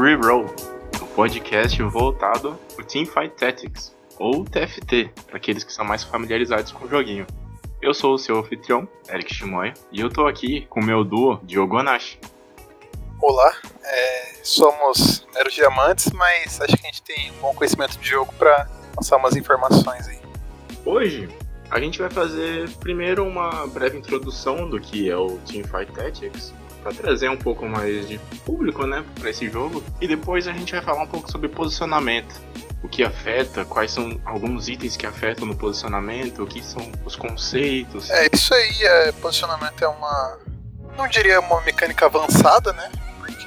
Reroll, o podcast voltado para Teamfight Tactics, ou TFT, para aqueles que são mais familiarizados com o joguinho. Eu sou o seu anfitrião, Eric Shimoy, e eu tô aqui com o meu duo, Diogo Anashi. Olá, é, somos meros diamantes, mas acho que a gente tem um bom conhecimento de jogo para passar umas informações aí. Hoje, a gente vai fazer primeiro uma breve introdução do que é o Teamfight Tactics, para trazer um pouco mais de público, né, para esse jogo. E depois a gente vai falar um pouco sobre posicionamento, o que afeta, quais são alguns itens que afetam no posicionamento, o que são os conceitos. É, isso aí, é, posicionamento é uma, não diria uma mecânica avançada, né, porque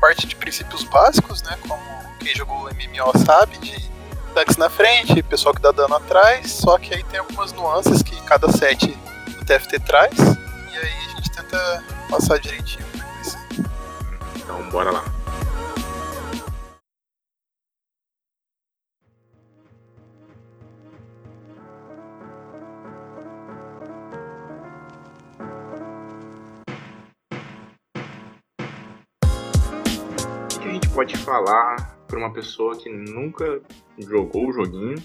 parte de princípios básicos, né, como quem jogou MMO sabe, de tanques na frente, pessoal que dá dano atrás, só que aí tem algumas nuances que cada set do TFT traz, e aí a gente tenta passar direitinho. Então, bora lá. A gente pode falar para uma pessoa que nunca jogou o joguinho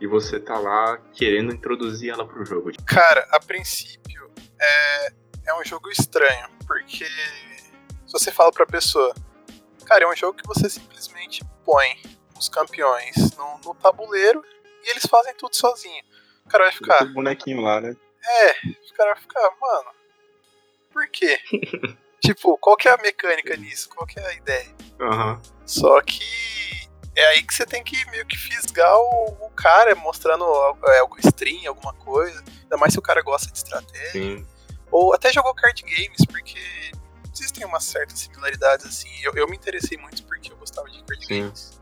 e você tá lá querendo introduzir ela pro jogo? Cara, a princípio é, é um jogo estranho, porque se você fala pra pessoa, cara, é um jogo que você simplesmente põe os campeões no, no tabuleiro e eles fazem tudo sozinho. O cara vai ficar. O bonequinho lá, né? É, o cara vai ficar, mano, por quê? tipo, qual que é a mecânica nisso? Qual que é a ideia? Aham. Só que é aí que você tem que meio que fisgar o, o cara, mostrando é, o stream, alguma coisa. Ainda mais se o cara gosta de estratégia. Sim. Ou até jogou card games, porque existem umas certas similaridades, assim. Eu, eu me interessei muito porque eu gostava de card Sim. games.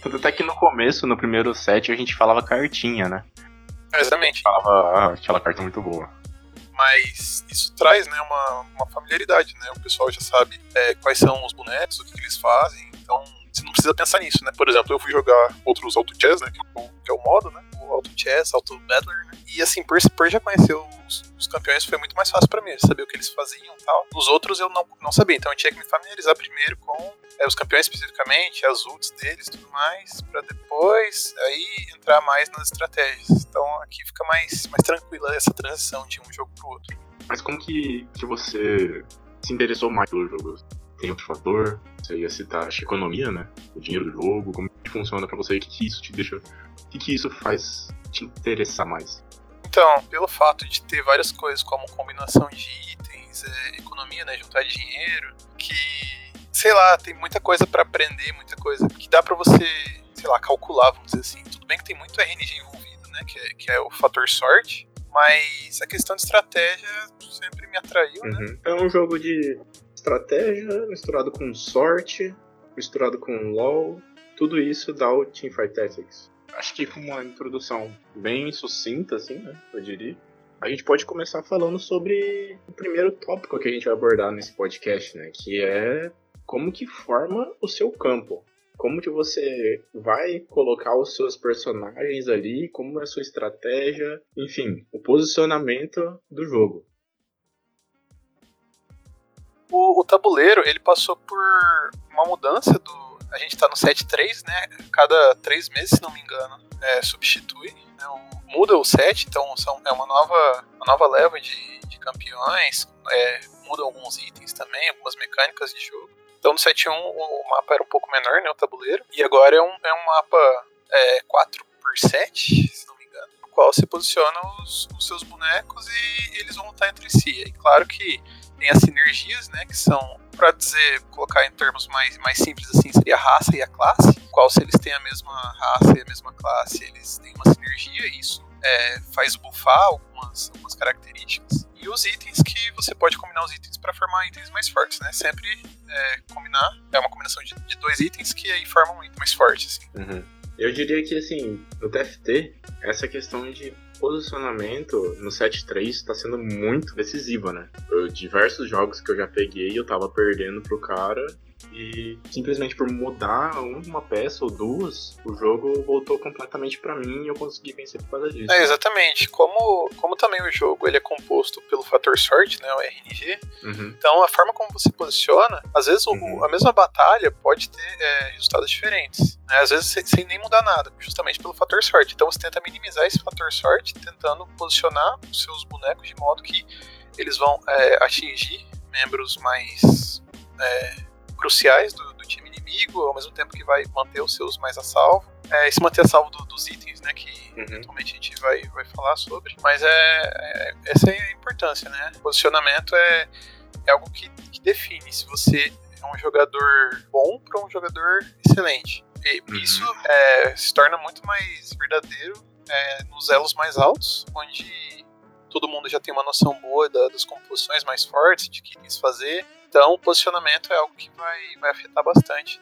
Tanto até que no começo, no primeiro set, a gente falava cartinha, né? Exatamente. Falava, ah, aquela carta é muito boa. Mas isso traz, né, uma, uma familiaridade, né? O pessoal já sabe é, quais são os bonecos, o que eles fazem. Você não precisa pensar nisso, né? Por exemplo, eu fui jogar outros Auto Chess, né? Que é o, que é o modo, né? O Auto Chess, Auto Battler, né? E assim, por, por já conhecer os, os campeões foi muito mais fácil pra mim, saber o que eles faziam e tal. Os outros eu não, não sabia, então eu tinha que me familiarizar primeiro com é, os campeões especificamente, as ults deles e tudo mais, pra depois aí entrar mais nas estratégias. Então aqui fica mais, mais tranquila essa transição de um jogo pro outro. Mas como que, que você se interessou mais pelo jogo? Tem outro fator? Você ia citar, acho que economia, né? O dinheiro do jogo, como que funciona pra você? O que, que isso te deixa. O que, que isso faz te interessar mais? Então, pelo fato de ter várias coisas como combinação de itens, é, economia, né, juntar dinheiro, que sei lá, tem muita coisa pra aprender, muita coisa que dá pra você, sei lá, calcular, vamos dizer assim. Tudo bem que tem muito RNG envolvido, né, que é, que é o fator sorte, mas a questão de estratégia sempre me atraiu, né? Uhum. É um jogo de estratégia misturado com sorte, misturado com LoL. Tudo isso dá o Teamfight Tactics. Acho que com uma introdução bem sucinta, assim, né? Eu diria. A gente pode começar falando sobre o primeiro tópico que a gente vai abordar nesse podcast, né? Que é como que forma o seu campo. Como que você vai colocar os seus personagens ali, como é a sua estratégia, enfim, o posicionamento do jogo. O, o tabuleiro, ele passou por uma mudança do... A gente tá no 7.3, né? Cada três meses, se não me engano, é, substitui, né? o- muda o set, então são, é uma nova, uma nova leva de, de campeões, é, muda alguns itens também, algumas mecânicas de jogo. Então no 7.1 o, o mapa era um pouco menor, né, o tabuleiro, e agora é um, é um mapa é, 4x7, se não me engano, no qual você posiciona os, os seus bonecos e eles vão lutar entre si. E claro que tem as sinergias, né, que são, para dizer, colocar em termos mais, mais simples assim, seria a raça e a classe, qual se eles têm a mesma raça e a mesma classe, eles têm uma sinergia, e isso é, faz buffar algumas, algumas características. E os itens que você pode combinar os itens para formar itens mais fortes, né? Sempre é, combinar, é uma combinação de, de dois itens que aí formam um item mais forte, assim. Uhum. Eu diria que, assim, no TFT, essa questão de posicionamento no 7-3 está sendo muito decisiva, né? Eu, diversos jogos que eu já peguei, eu tava perdendo pro cara E simplesmente por mudar uma peça ou duas, o jogo voltou completamente para mim e eu consegui vencer por causa disso. É, exatamente. Como, como também o jogo ele é composto pelo fator sorte, né, o RNG, uhum. então a forma como você posiciona, às vezes uhum. a mesma batalha pode ter é, resultados diferentes. Né, às vezes sem nem mudar nada, justamente pelo fator sorte. Então você tenta minimizar esse fator sorte, tentando posicionar os seus bonecos de modo que eles vão é, atingir membros mais é, cruciais do, do, time inimigo, ao mesmo tempo que vai manter os seus mais a salvo. É, e se manter a salvo do, dos itens, né? Que uhum. eventualmente a gente vai, vai falar sobre. Mas é, é, essa é a importância, né? Posicionamento é, é algo que, que define se você é um jogador bom para um jogador excelente. E uhum. isso é, se torna muito mais verdadeiro é, nos elos mais altos, onde todo mundo já tem uma noção boa da, das composições mais fortes, de que quis fazer, então, o posicionamento é algo que vai, vai afetar bastante.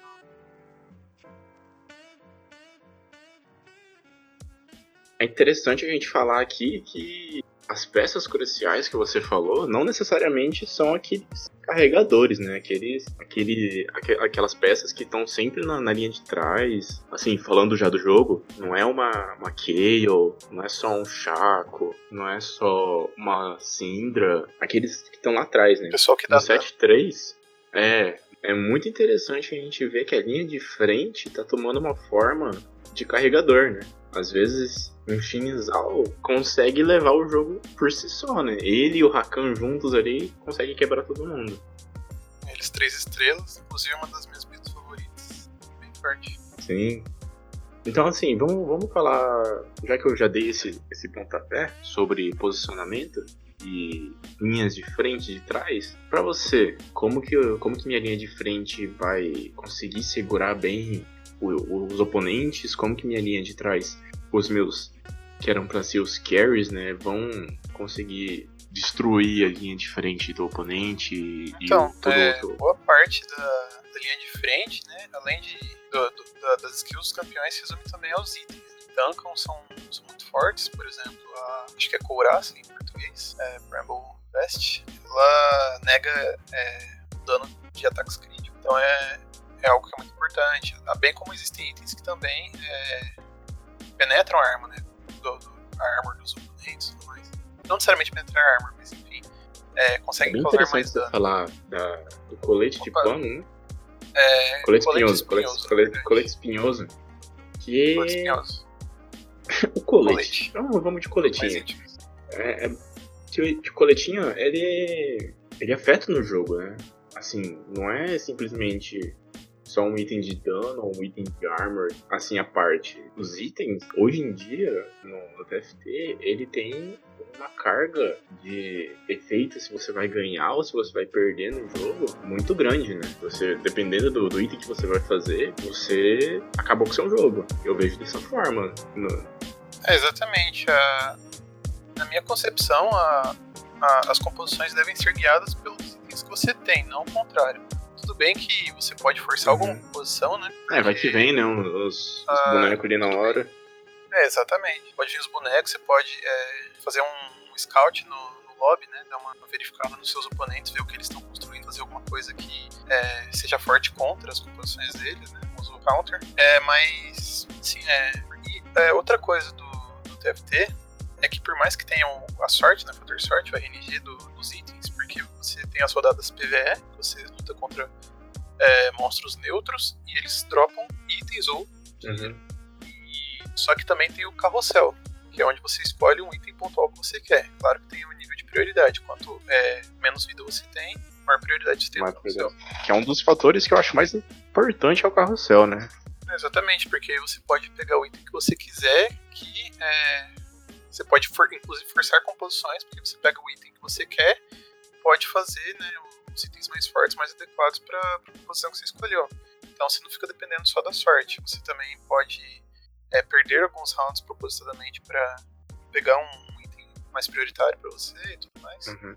É interessante a gente falar aqui que as peças cruciais que você falou não necessariamente são aqueles carregadores, né? Aqueles, aquele, aquelas peças que estão sempre na, na, linha de trás. Assim, falando já do jogo, não é uma, uma Kayle, não é só um Chaco, não é só uma Syndra. Aqueles que estão lá atrás, né? Pessoal que dá. No 7-3, é, é muito interessante a gente ver que a linha de frente tá tomando uma forma de carregador, né? Às vezes um Shinzal consegue levar o jogo por si só, né? Ele e o Rakan juntos ali conseguem quebrar todo mundo. Eles três estrelas, inclusive uma das minhas builds favoritas. Bem forte. Sim. Então assim, vamos, vamos falar. Já que eu já dei esse, esse pontapé sobre posicionamento e linhas de frente e de trás, para você, como que, como que minha linha de frente vai conseguir segurar bem os oponentes? Como que minha linha de trás, os meus que eram para ser os carries, né, vão conseguir destruir a linha de frente do oponente então, e todo é, outro. Boa parte da, da, linha de frente, né, além de, do, do, da, das skills dos campeões, resume também aos itens. Duncan são, são muito fortes, por exemplo, a, acho que é Couraça em português, é, Bramble Vest, ela nega é, dano de ataques críticos. Então é, é algo que é muito importante. Bem como existem itens que também é, penetram a arma, né? do, do a armor dos oponentes e tudo mais. Não necessariamente penetrar a armor, mas enfim, é, consegue é causar mais dano. falar da, do colete Opa. de pano, né? É, colete, espinhoso, espinhoso, colete, colete, espinhoso. Que... Colete espinhoso. o colete. colete. Vamos, vamos de coletinho. É, é, de coletinho, ele, ele afeta no jogo, né? Assim, não é simplesmente só um item de dano ou um item de armor, assim a parte. Os itens, hoje em dia, no, no TFT, ele tem uma carga de efeito se você vai ganhar ou se você vai perder no jogo muito grande, né? Você, dependendo do, do item que você vai fazer, você acabou com seu jogo. Eu vejo dessa forma. No... É, exatamente. A... Na minha concepção. A... as composições devem ser guiadas pelos itens que você tem, não o contrário tudo bem que você pode forçar uhum. alguma posição, né? É, vai que vem, né? Os, os ah, bonecos ali na hora. Bem. É, exatamente. Pode vir os bonecos, você pode é, fazer um, um scout no, no, lobby, né? Dar uma verificada nos seus oponentes, ver o que eles estão construindo, fazer alguma coisa que é, seja forte contra as composições deles, né? Usa o counter. É, mas, sim, é. E é, outra coisa do, do TFT é que por mais que tenham a sorte, né? Fator sorte, o RNG do, dos itens, porque você tem as rodadas PVE, você luta contra é, monstros neutros e eles dropam itens ou. Uhum. E, só que também tem o carrossel, que é onde você escolhe um item pontual que você quer. Claro que tem um nível de prioridade. Quanto é, menos vida você tem, maior prioridade você tem no carrossel. Que é um dos fatores que eu acho mais importante é o carrossel, né? Exatamente, porque aí você pode pegar o item que você quiser, que é, você pode for, inclusive forçar composições, porque você pega o item que você quer, pode fazer né, os itens mais fortes, mais adequados para a posição que você escolheu. Então você não fica dependendo só da sorte. Você também pode é, perder alguns rounds propositadamente para pegar um item mais prioritário para você e tudo mais. Uhum. Então,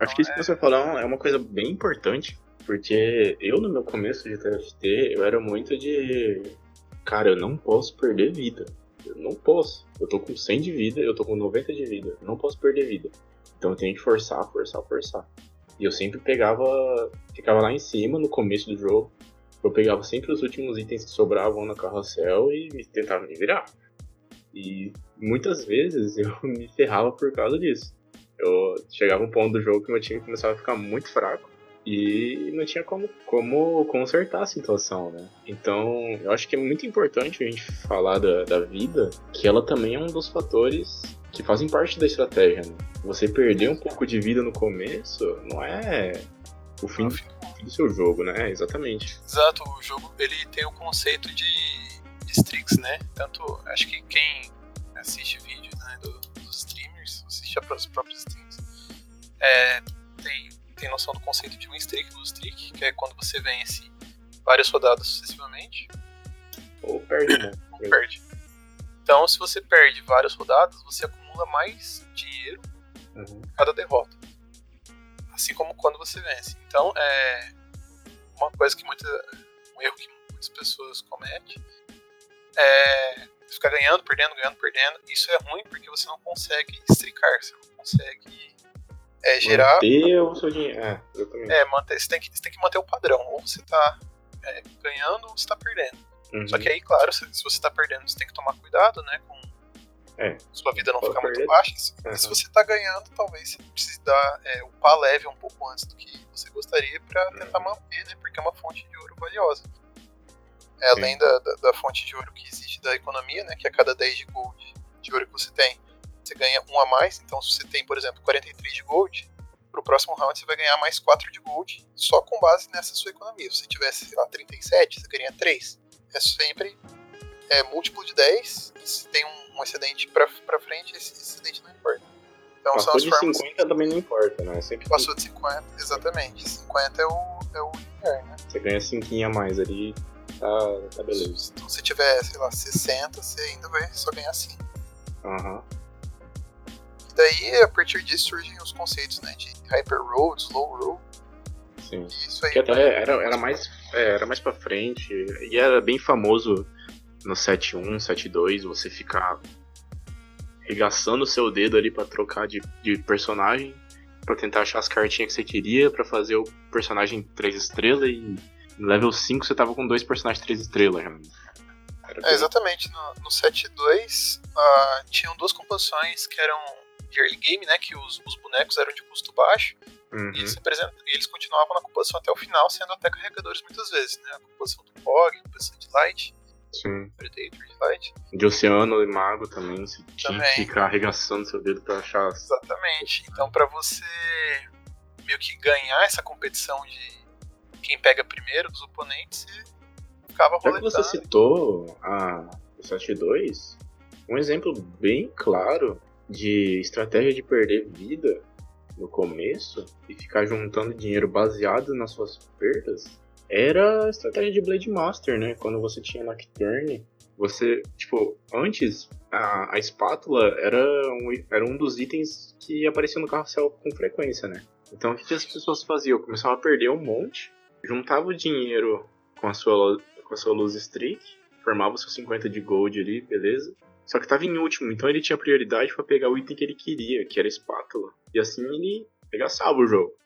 Acho que isso é... que você falou é uma coisa bem importante, porque eu no meu começo de TFT eu era muito de. Cara, eu não posso perder vida. Eu não posso. Eu tô com 100 de vida, eu tô com 90 de vida. Eu não posso perder vida. Então eu tenho que forçar, forçar, forçar. E eu sempre pegava, ficava lá em cima no começo do jogo. Eu pegava sempre os últimos itens que sobravam no carrossel e tentava me virar. E muitas vezes eu me ferrava por causa disso. Eu chegava um ponto do jogo que meu time começava a ficar muito fraco e não tinha como, como consertar a situação, né? Então, eu acho que é muito importante a gente falar da, da vida, que ela também é um dos fatores que fazem parte da estratégia, né? Você perder um pouco de vida no começo não é o fim do seu jogo, né? Exatamente. Exato, o jogo ele tem o conceito de, de streaks, né? Tanto, acho que quem assiste vídeos né, do, dos streamers, assiste os próprios streams, é, tem, tem noção do conceito de win streak, lose streak, que é quando você vence várias rodadas sucessivamente. Ou perde, né? Ou perde. Então, se você perde várias rodadas, você acumula mais dinheiro uhum. cada derrota. Assim como quando você vence. Então, é uma coisa que muita, um erro que muitas pessoas cometem é ficar ganhando, perdendo, ganhando, perdendo. Isso é ruim porque você não consegue estricar, você não consegue é, gerar. Manter o seu dinheiro. É, é manter, você, tem que, você tem que manter o padrão. Ou você tá é, ganhando ou você tá perdendo. Uhum. Só que aí, claro, se, se você tá perdendo, você tem que tomar cuidado, né? Com é. sua vida não ficar muito baixa. Se, uhum. se você tá ganhando, talvez você precise dar é, upar leve um pouco antes do que você gostaria para tentar manter, né? Porque é uma fonte de ouro valiosa. É, além da, da, da, fonte de ouro que existe da economia, né? Que a cada 10 de gold de ouro que você tem, você ganha um a mais. Então, se você tem, por exemplo, 43 de gold, pro próximo round você vai ganhar mais 4 de gold só com base nessa sua economia. Se você tivesse, sei lá, 37, você ganha 3. É sempre é, múltiplo de 10. E se tem um, um excedente pra, pra frente, esse excedente não importa. Então, Passou são as de formas... 50 também não importa, né? Sempre Passou de 50, exatamente. 50 é o, é o linear, né? Você ganha 5 a mais ali, tá, tá beleza. Então se tiver, sei lá, 60, você ainda vai só ganhar 5. Aham. Uhum. E daí, a partir disso, surgem os conceitos, né? De Hyper Road, Slow Road. Sim. Isso aí. Que até era, era, mais, é, era mais pra frente. E era bem famoso no 7.1, 7.2, você ficar regaçando o seu dedo ali para trocar de, de personagem, para tentar achar as cartinhas que você queria, para fazer o personagem 3 estrelas e no level 5 você tava com dois personagens 3 estrelas. É, exatamente. No, no 7.2 uh, tinham duas composições que eram de early game, né? Que os, os bonecos eram de custo baixo. Uhum. E, eles e eles continuavam na composição até o final, sendo até carregadores muitas vezes, né? A composição do Pog, a composição de Light. Sim. Predator de Light. De Oceano e Mago também, você tinha que ficar arregaçando seu dedo pra achar. Exatamente. Então, pra você meio que ganhar essa competição de quem pega primeiro dos oponentes, você ficava roletando. Já que você citou a, o 7-2, um exemplo bem claro de estratégia de perder vida no começo e ficar juntando dinheiro baseado nas suas perdas era a estratégia de Blade Master, né? Quando você tinha Nocturne, você, tipo, antes a, a espátula era um, era um dos itens que aparecia no carrossel com frequência, né? Então o que, as pessoas faziam? Começavam a perder um monte, juntava o dinheiro com a sua, com a sua luz streak, formava os seus 50 de gold ali, beleza? Só que tava em último, então ele tinha prioridade para pegar o item que ele queria, que era a espátula. E assim ele salvo o jogo.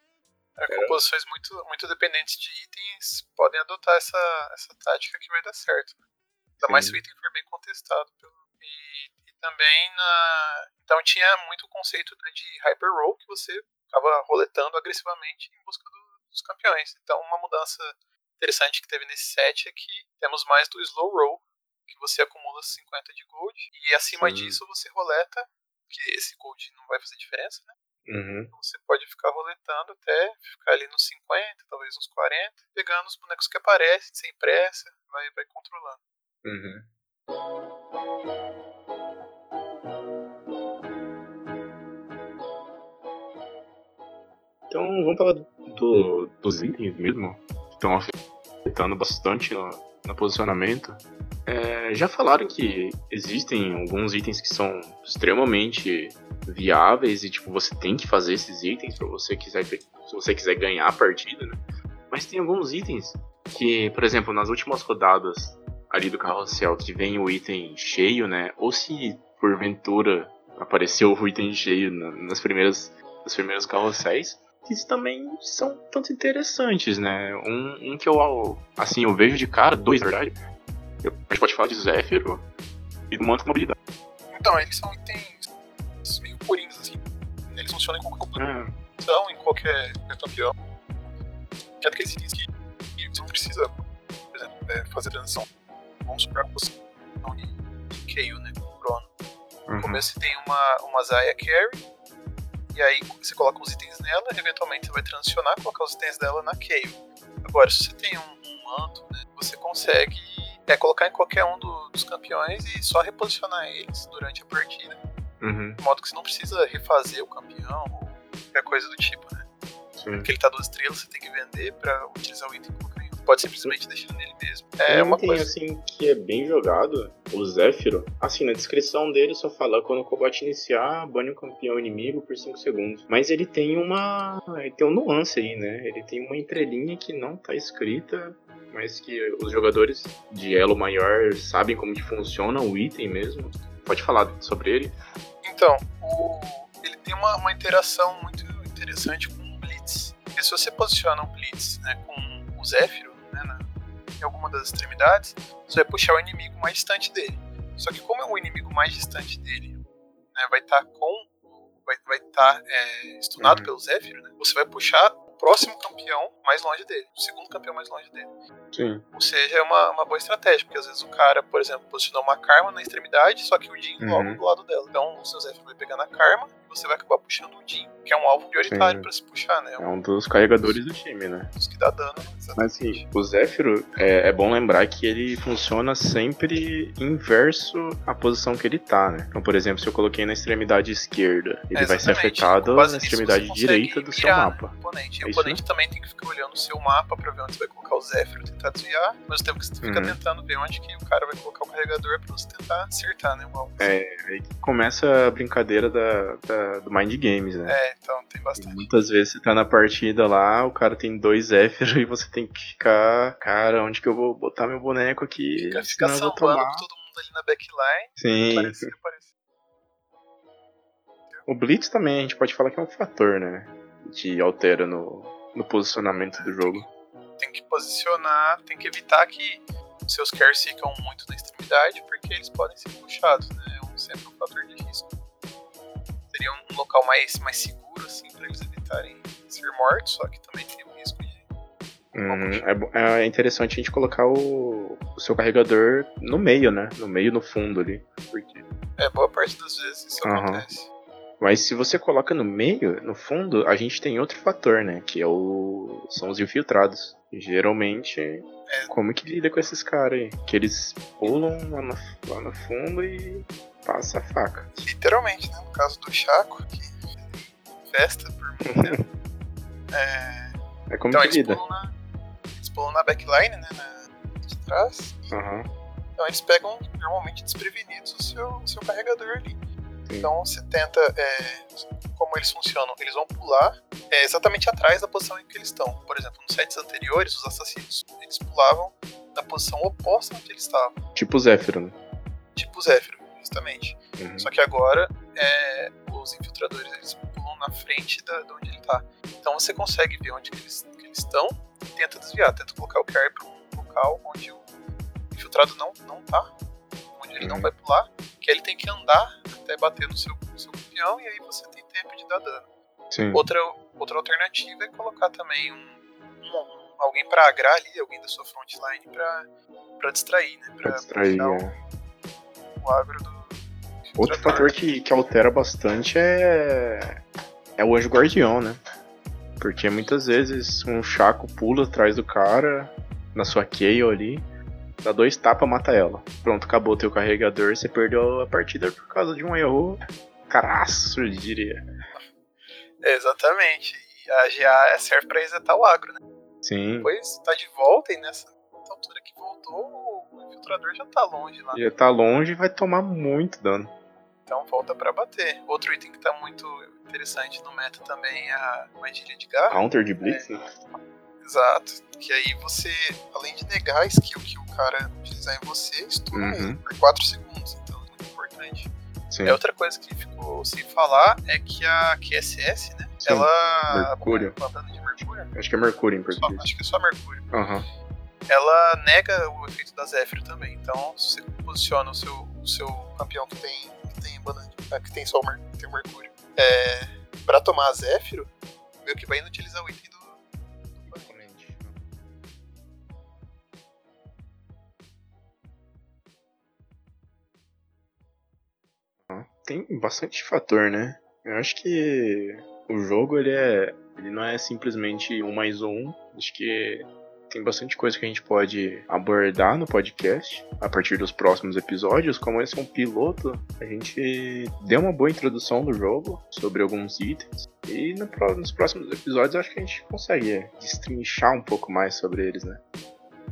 É, composições muito, muito dependentes de itens podem adotar essa, essa tática que vai dar certo. Ainda mais se o item for bem contestado. Pelo... E, e também na. Então tinha muito conceito né, de Hyper Roll que você ficava roletando agressivamente em busca do, dos campeões. Então uma mudança interessante que teve nesse set é que temos mais do Slow Roll, que você acumula 50 de gold, e acima Sim. disso você roleta, que esse gold não vai fazer diferença, né? Uhum. Então você pode ficar roletando até ficar ali nos 50, talvez uns 40, pegando os bonecos que aparecem, sem pressa, vai, vai controlando. Uhum. Então vamos falar do, dos itens mesmo, que estão afetando bastante no, no posicionamento. É, já falaram que existem alguns itens que são extremamente viáveis e tipo você tem que fazer esses itens para você quiser se você quiser ganhar a partida, né? Mas tem alguns itens que, por exemplo, nas últimas rodadas ali do carrossel que vem o item cheio, né? Ou se porventura apareceu o item cheio nas primeiras nos primeiros carrosséis, que também são tanto interessantes, né? Um, um, que eu, assim, eu vejo de cara, dois, na verdade. Eu, a gente pode falar de Zephyr e do Manto Mobilidade. Então, eles são itens meio purinhos, assim. Eles funcionam em qualquer competição, é. em qualquer, campeão. Que é daqueles itens que, que você não precisa, por exemplo, é, fazer transição. Vamos supor a posição de Kayle, né? Crono. No uhum. começo você tem uma, uma Zaya Carry, e aí você coloca os itens nela, eventualmente você vai transicionar, colocar os itens dela na Kayle. Agora, se você tem um, um manto, né, você consegue é, colocar em qualquer um do, dos campeões e só reposicionar eles durante a partida. Uhum. De modo que você não precisa refazer o campeão ou qualquer coisa do tipo, né? Sim. Porque ele tá duas estrelas, você tem que vender pra utilizar o item pode simplesmente deixar nele mesmo. É um uma item, coisa assim que é bem jogado, o Zéfiro. Assim, na descrição dele só fala quando o combate iniciar, bane o campeão inimigo por 5 segundos. Mas ele tem uma. Ele tem um nuance aí, né? Ele tem uma entrelinha que não tá escrita. Mas que os jogadores de elo maior sabem como que funciona o item mesmo. Pode falar sobre ele? Então, o... ele tem uma, uma interação muito interessante com o Blitz. Porque se você posiciona um Blitz né, com o Zéfiro, em alguma das extremidades, você vai puxar o inimigo mais distante dele. Só que como é o inimigo mais distante dele né, vai estar tá com vai estar vai tá, é, stunado uhum. pelo Zephyr, né, você vai puxar próximo campeão mais longe dele, o segundo campeão mais longe dele. Sim. Ou seja, é uma, uma boa estratégia, porque às vezes o cara, por exemplo, posicionou uma karma na extremidade, só que o Jin uhum. logo do lado dela. Então o seu Zephyr vai pegar na karma você vai acabar puxando o Jin, que é um alvo prioritário para se puxar, né? É um dos carregadores do time, né? Dos que dá dano. Exatamente. Mas assim, o Zephyr é, é, bom lembrar que ele funciona sempre inverso à posição que ele tá, né? Então, por exemplo, se eu coloquei na extremidade esquerda, ele é, vai ser afetado na extremidade direita do seu mapa. Oponente o oponente também tem que ficar olhando o seu mapa pra ver onde você vai colocar o Zephyr, tentar desviar, ao mesmo tempo que você fica uhum. tentando ver onde que o cara vai colocar o carregador pra você tentar acertar, né? Uma... É, aí começa a brincadeira da, da, do Mind Games, né? É, então tem bastante. E muitas vezes você tá na partida lá, o cara tem dois Zephyr e você tem que ficar, cara, onde que eu vou botar meu boneco aqui? Fica, fica tomar. todo mundo ali na backline. Sim. O Blitz também, a gente pode falar que é um fator, né? Que altera no, no posicionamento do jogo. Tem que posicionar, tem que evitar que seus cares ficam muito na extremidade, porque eles podem ser puxados, né? É um, sempre um fator de risco. Seria um local mais, mais seguro, assim, para eles evitarem ser mortos, só que também tem o risco de. Uhum. É, é, interessante a gente colocar o, o, seu carregador no meio, né? No meio, no fundo ali. Porque... É, boa parte das vezes isso uhum. acontece. Mas se você coloca no meio, no fundo, a gente tem outro fator, né? Que é o. são os infiltrados. Geralmente, é. como que lida com esses caras aí? Que eles pulam lá no, lá no fundo e passa a faca. Literalmente, né? No caso do Chaco, que festa por muito tempo. é... é como então, lida? Pulam na, eles pulam na backline, né? Na, de trás. Uhum. Então eles pegam normalmente desprevenidos o seu, o seu carregador ali. Então você tenta. É, como eles funcionam? Eles vão pular é, exatamente atrás da posição em que eles estão. Por exemplo, nos sets anteriores, os assassinos eles pulavam na posição oposta onde eles estavam. Tipo Zéfiro, né? Tipo Zéfiro, justamente. Uhum. Só que agora é, os infiltradores eles pulam na frente da, de onde ele está. Então você consegue ver onde que eles, que eles estão e tenta desviar, tenta colocar o carry para um local onde o infiltrado não, não tá ele não vai pular, que ele tem que andar até bater no seu, no seu campeão e aí você tem tempo de dar dano. Sim. Outra, outra alternativa é colocar também um, um, alguém para agrar ali, alguém da sua frontline pra, pra distrair, né? Pra, pra distrair, pra é. o, o agro do. Outro fator que, que altera bastante é, é o anjo guardião, né? Porque muitas vezes um chaco pula atrás do cara, na sua Kayle ali, Dá dois tapas, mata ela. Pronto, acabou o teu carregador, você perdeu a partida por causa de um erro caraço, eu diria. É, exatamente. E a GA serve pra resetar o agro, né? Sim. Depois tá de volta e nessa altura que voltou, o infiltrador já tá longe lá. Já tá longe e vai tomar muito dano. Então volta para bater. Outro item que tá muito interessante no meta também é a magia de garra. Counter de Blitz, é, Exato. Que aí você, além de negar a skill que o cara utilizar em você, estuna uhum. por 4 segundos. Então é muito importante. Sim. É outra coisa que ficou sem falar é que a QSS, né? Sim, ela. Mercúrio. Bandana de Mercúrio? Acho que é Mercúrio em Só- português. acho que é só Mercúrio. Aham. Ela nega o efeito da Zephyr também. Então, se você posiciona o seu, o seu campeão que tem, tem bandana de, ah, que tem só o, Mer, tem o Mercúrio. É, pra tomar a Zephyr, meio que vai inutilizar o item do. do oponente. Tem bastante fator, né? Eu acho que o jogo ele é. Ele não é simplesmente um mais um. Acho que tem bastante coisa que a gente pode abordar no podcast a partir dos próximos episódios. Como esse é um piloto, a gente deu uma boa introdução do jogo sobre alguns itens. E no nos próximos episódios acho que a gente consegue destrinchar um pouco mais sobre eles, né?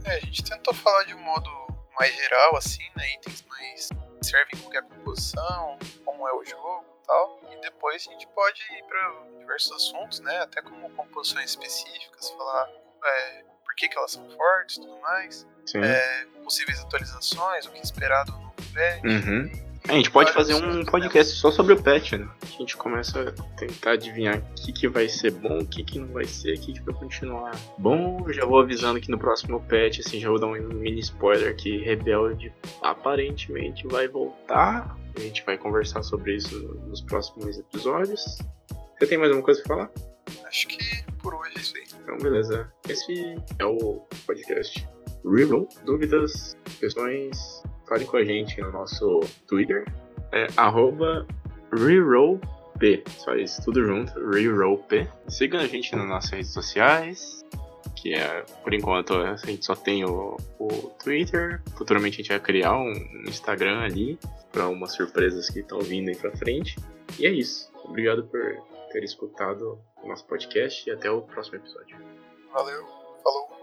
É, a gente tentou falar de um modo mais geral, assim, né? Itens mais servem em qualquer composição, como é o jogo e tal. E depois a gente pode ir para diversos assuntos, né? Até como composições específicas, falar é, por que, que elas são fortes e tudo mais. É, possíveis atualizações, o que esperar do novo patch. Uhum. A gente pode fazer um podcast só sobre o patch, né? A gente começa a tentar adivinhar o que, que vai ser bom, o que, que não vai ser, o que, que vai continuar bom. Já vou avisando que no próximo patch, assim, já vou dar um mini spoiler que Rebelde aparentemente vai voltar. A gente vai conversar sobre isso nos próximos episódios. Você tem mais alguma coisa pra falar? Acho que por hoje é isso aí. Então, beleza. Esse é o podcast Reroll. Dúvidas, questões, fale com a gente no nosso Twitter. É arroba RerollP. Só isso, tudo junto, RerollP. Siga a gente nas nossas redes sociais. Que é, por enquanto, a gente só tem o, o Twitter. Futuramente a gente vai criar um Instagram ali para umas surpresas que estão vindo aí pra frente. E é isso. Obrigado por ter escutado o nosso podcast e até o próximo episódio. Valeu, falou.